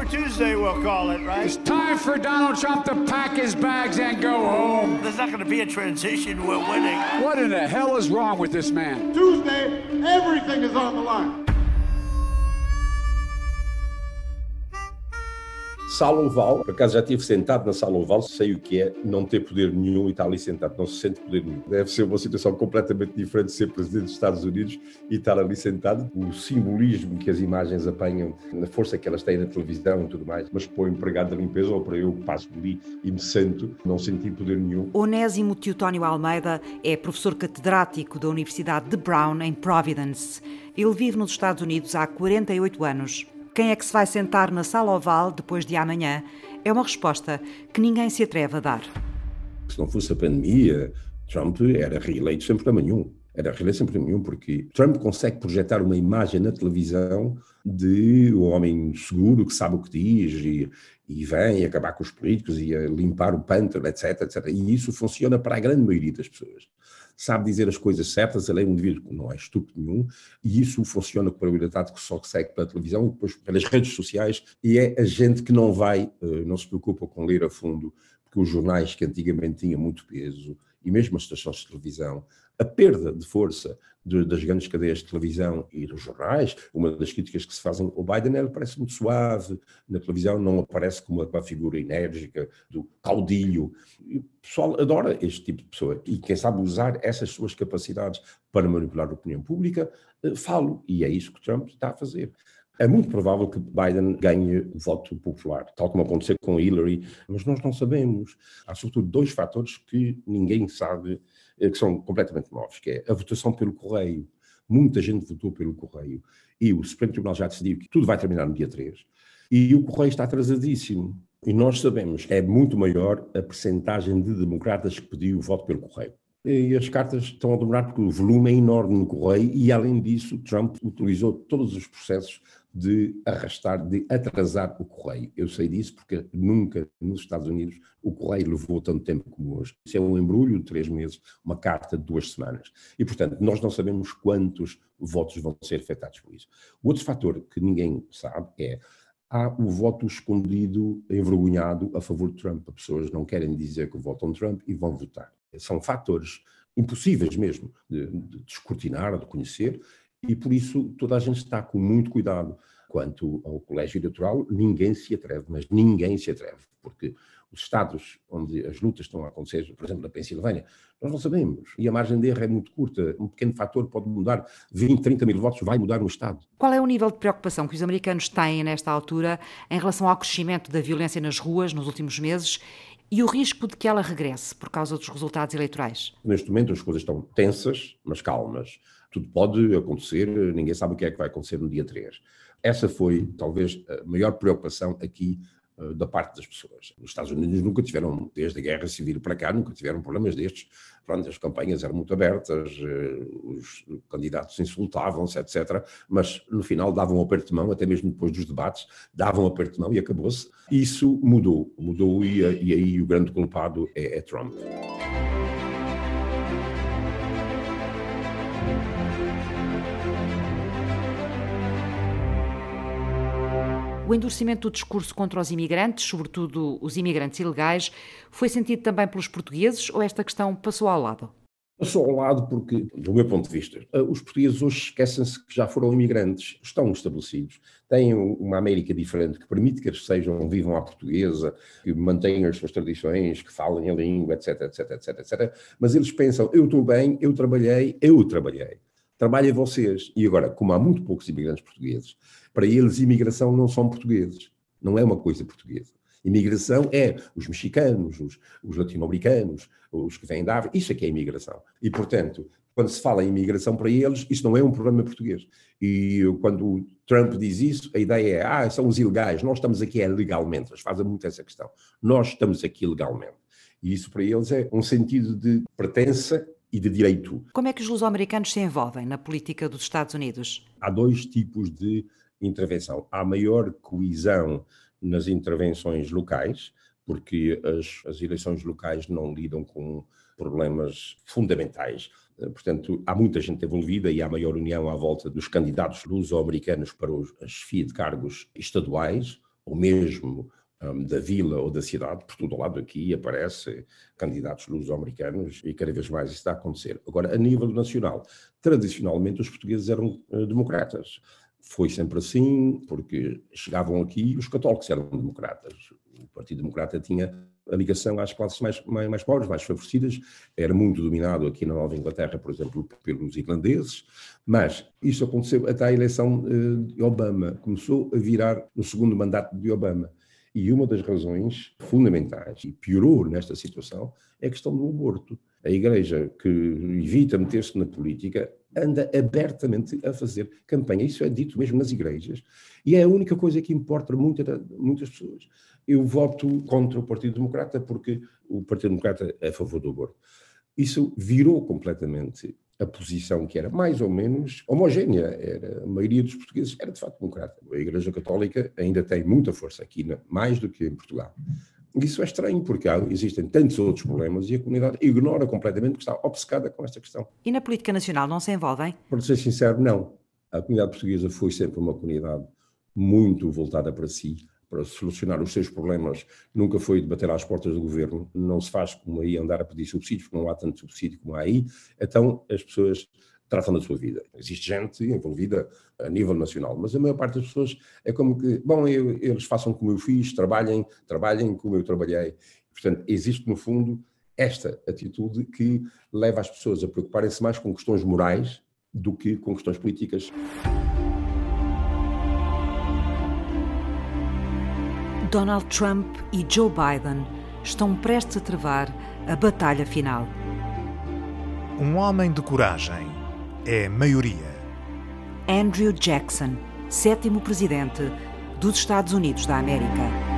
Super Tuesday, we'll call it, right? It's time for Donald Trump to pack his bags and go home. There's not going to be a transition. We're winning. What in the hell is wrong with this man? Tuesday, everything is on the line. Sala oval, por acaso já estive sentado na sala oval, sei o que é não ter poder nenhum e estar ali sentado, não se sente poder nenhum. Deve ser uma situação completamente diferente de ser presidente dos Estados Unidos e estar ali sentado. O simbolismo que as imagens apanham, na força que elas têm na televisão e tudo mais, mas para o empregado da limpeza ou para eu que passo ali e me sento, não senti poder nenhum. Onésimo Teotónio Almeida é professor catedrático da Universidade de Brown, em Providence. Ele vive nos Estados Unidos há 48 anos. Quem é que se vai sentar na sala oval depois de amanhã? É uma resposta que ninguém se atreve a dar. Se não fosse a pandemia, Trump era reeleito sem problema nenhum. Era reeleito sem problema nenhum, porque Trump consegue projetar uma imagem na televisão de um homem seguro que sabe o que diz e, e vem acabar com os políticos e limpar o pântano, etc, etc. E isso funciona para a grande maioria das pessoas sabe dizer as coisas certas, ele é um indivíduo que não é estúpido nenhum, e isso funciona com probabilidade que só segue pela televisão e depois pelas redes sociais, e é a gente que não vai, eh, não se preocupa com ler a fundo, porque os jornais que antigamente tinham muito peso, e mesmo as estações de televisão, a perda de força de, das grandes cadeias de televisão e dos jornais, uma das críticas que se fazem ao Biden, ele parece muito suave, na televisão não aparece como uma, figura enérgica, do caudilho. E o pessoal adora este tipo de pessoa e quem sabe usar essas suas capacidades para manipular a opinião pública, eh, falo, e é isso que Trump está a fazer. É muito provável que Biden ganhe voto popular, tal como aconteceu com Hillary, mas nós não sabemos. Há sobretudo dois fatores que ninguém sabe que são completamente novos, que é a votação pelo correio. Muita gente votou pelo correio. E o Supremo Tribunal já decidiu que tudo vai terminar no dia 3. E o correio está atrasadíssimo. E nós sabemos que é muito maior a percentagem de democratas que pediu o voto pelo correio. E as cartas estão a demorar porque o volume é enorme no correio e, além disso, Trump utilizou todos os processos de arrastar, de atrasar o correio. Eu sei disso porque nunca nos Estados Unidos o correio levou tanto tempo como hoje. Isso é um embrulho de três meses, uma carta de duas semanas. E, portanto, nós não sabemos quantos votos vão ser afetados por isso. O outro fator que ninguém sabe é há o voto escondido, envergonhado a favor de Trump. As pessoas não querem dizer que votam Trump e vão votar. São fatores impossíveis mesmo de, de descortinar, de conhecer, e por isso toda a gente está com muito cuidado. Quanto ao colégio eleitoral, ninguém se atreve, mas ninguém se atreve, porque os estados onde as lutas estão a acontecer, por exemplo, na Pensilvânia, nós não sabemos. E a margem de erro é muito curta. Um pequeno fator pode mudar 20, 30 mil votos, vai mudar um Estado. Qual é o nível de preocupação que os americanos têm nesta altura em relação ao crescimento da violência nas ruas nos últimos meses e o risco de que ela regresse por causa dos resultados eleitorais? Neste momento as coisas estão tensas, mas calmas tudo pode acontecer, ninguém sabe o que é que vai acontecer no dia 3. Essa foi, talvez, a maior preocupação aqui da parte das pessoas. Os Estados Unidos nunca tiveram, desde a Guerra Civil para cá, nunca tiveram problemas destes. Pronto, as campanhas eram muito abertas, uh, os candidatos insultavam-se, etc. Mas, no final, davam um aperto de mão, até mesmo depois dos debates, davam um aperto de mão e acabou-se. Isso mudou, mudou e, e aí o grande culpado é, é Trump. O endurecimento do discurso contra os imigrantes, sobretudo os imigrantes ilegais, foi sentido também pelos portugueses ou esta questão passou ao lado? Passou ao lado porque, do meu ponto de vista, eh, os portugueses hoje esquecem-se que já foram imigrantes, estão estabelecidos, têm uma América diferente que permite que eles sejam, vivam à portuguesa, que mantenham as suas tradições, que falem a língua, etc, etc, etc, etc. Mas eles pensam, eu estou bem, eu trabalhei, eu trabalhei. Trabalhem vocês. E agora, como há muito poucos imigrantes portugueses, para eles, imigração não são portugueses. Não é uma coisa portuguesa. Imigração é os mexicanos, os, os latino-americanos, os que vêm da África. Isso é que é imigração. E, portanto, quando se fala em imigração para eles, isso não é um problema português. E quando Trump diz isso, a ideia é, ah, são os ilegais, nós estamos aqui é legalmente. Eles fazem muito essa questão. Nós estamos aqui legalmente. E isso para eles é um sentido de pertença e de direito. Como é que os luso-americanos se envolvem na política dos Estados Unidos? Há dois tipos de intervenção. Há maior coesão nas intervenções locais, porque as, as eleições locais não lidam com problemas fundamentais. Portanto, há muita gente envolvida e há maior união à volta dos candidatos luso-americanos para os, a chefia de cargos estaduais ou mesmo um, da vila ou da cidade, por todo lado aqui aparece candidatos luso-americanos e cada vez mais isso está a acontecer. Agora, a nível nacional, tradicionalmente os portugueses eram uh, democratas. Foi sempre assim, porque chegavam aqui os católicos eram democratas. O Partido Democrata tinha a ligação às classes mais, mais, mais, pobres, mais favorecidas, era muito dominado aqui na Nova Inglaterra, por exemplo, pelos irlandeses, mas isso aconteceu até a eleição uh, de Obama, começou a virar no segundo mandato de Obama. E uma das razões fundamentais, e piorou nesta situação, é a questão do aborto. A Igreja, que evita meter-se na política, anda abertamente a fazer campanha. Isso é dito mesmo nas igrejas. E é a única coisa que importa muita, muitas pessoas. Eu voto contra o Partido Democrata porque o Partido Democrata é a favor do aborto. Isso virou completamente a posição que era mais ou menos homogénea. Era, a maioria dos portugueses era de facto democrata. A Igreja Católica ainda tem muita força aqui, mais do que em Portugal. Isso é estranho, porque há, existem tantos outros problemas e a comunidade ignora completamente que está obcecada com esta questão. E na política nacional não se envolvem? Para ser sincero, não. A comunidade portuguesa foi sempre uma comunidade muito voltada para si, para solucionar os seus problemas. Nunca foi debater às portas do governo. Não se faz como aí andar a pedir subsídios, porque não há tanto subsídio como há aí. Então as pessoas tratam da sua vida. Existe gente envolvida a nível nacional, mas a maior parte das pessoas é como que, bom, eu, eles façam como eu fiz, trabalhem, trabalhem como eu trabalhei. Portanto, existe no fundo esta atitude que leva as pessoas a preocuparem-se mais com questões morais do que com questões políticas. Donald Trump e Joe Biden estão prestes a travar a batalha final. Um homem de coragem é maioria. Andrew Jackson, sétimo presidente dos Estados Unidos da América.